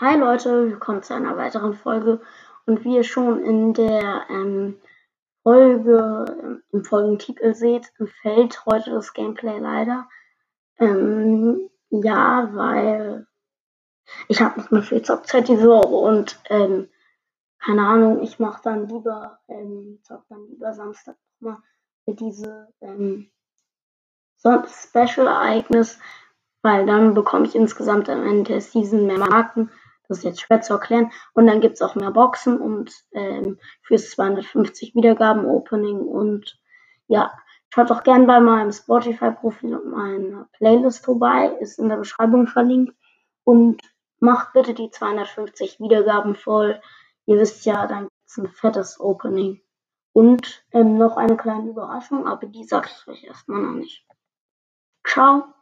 Hi Leute, willkommen zu einer weiteren Folge. Und wie ihr schon in der ähm, Folge, ähm, im Folgentitel seht, fällt heute das Gameplay leider. Ähm, ja, weil ich habe nicht mehr viel Zockzeit diese Woche und ähm, keine Ahnung, ich mache dann lieber, ähm, zock dann lieber Samstag nochmal mit diese ähm, Special-Ereignis, weil dann bekomme ich insgesamt am Ende der Season mehr Marken das ist jetzt schwer zu erklären. Und dann gibt es auch mehr Boxen und ähm, fürs 250 Wiedergaben Opening. Und ja, schaut doch gern bei meinem Spotify-Profil und meiner Playlist vorbei. Ist in der Beschreibung verlinkt. Und macht bitte die 250 Wiedergaben voll. Ihr wisst ja, dann gibt es ein fettes Opening. Und ähm, noch eine kleine Überraschung, aber die sage ich euch erstmal noch nicht. Ciao.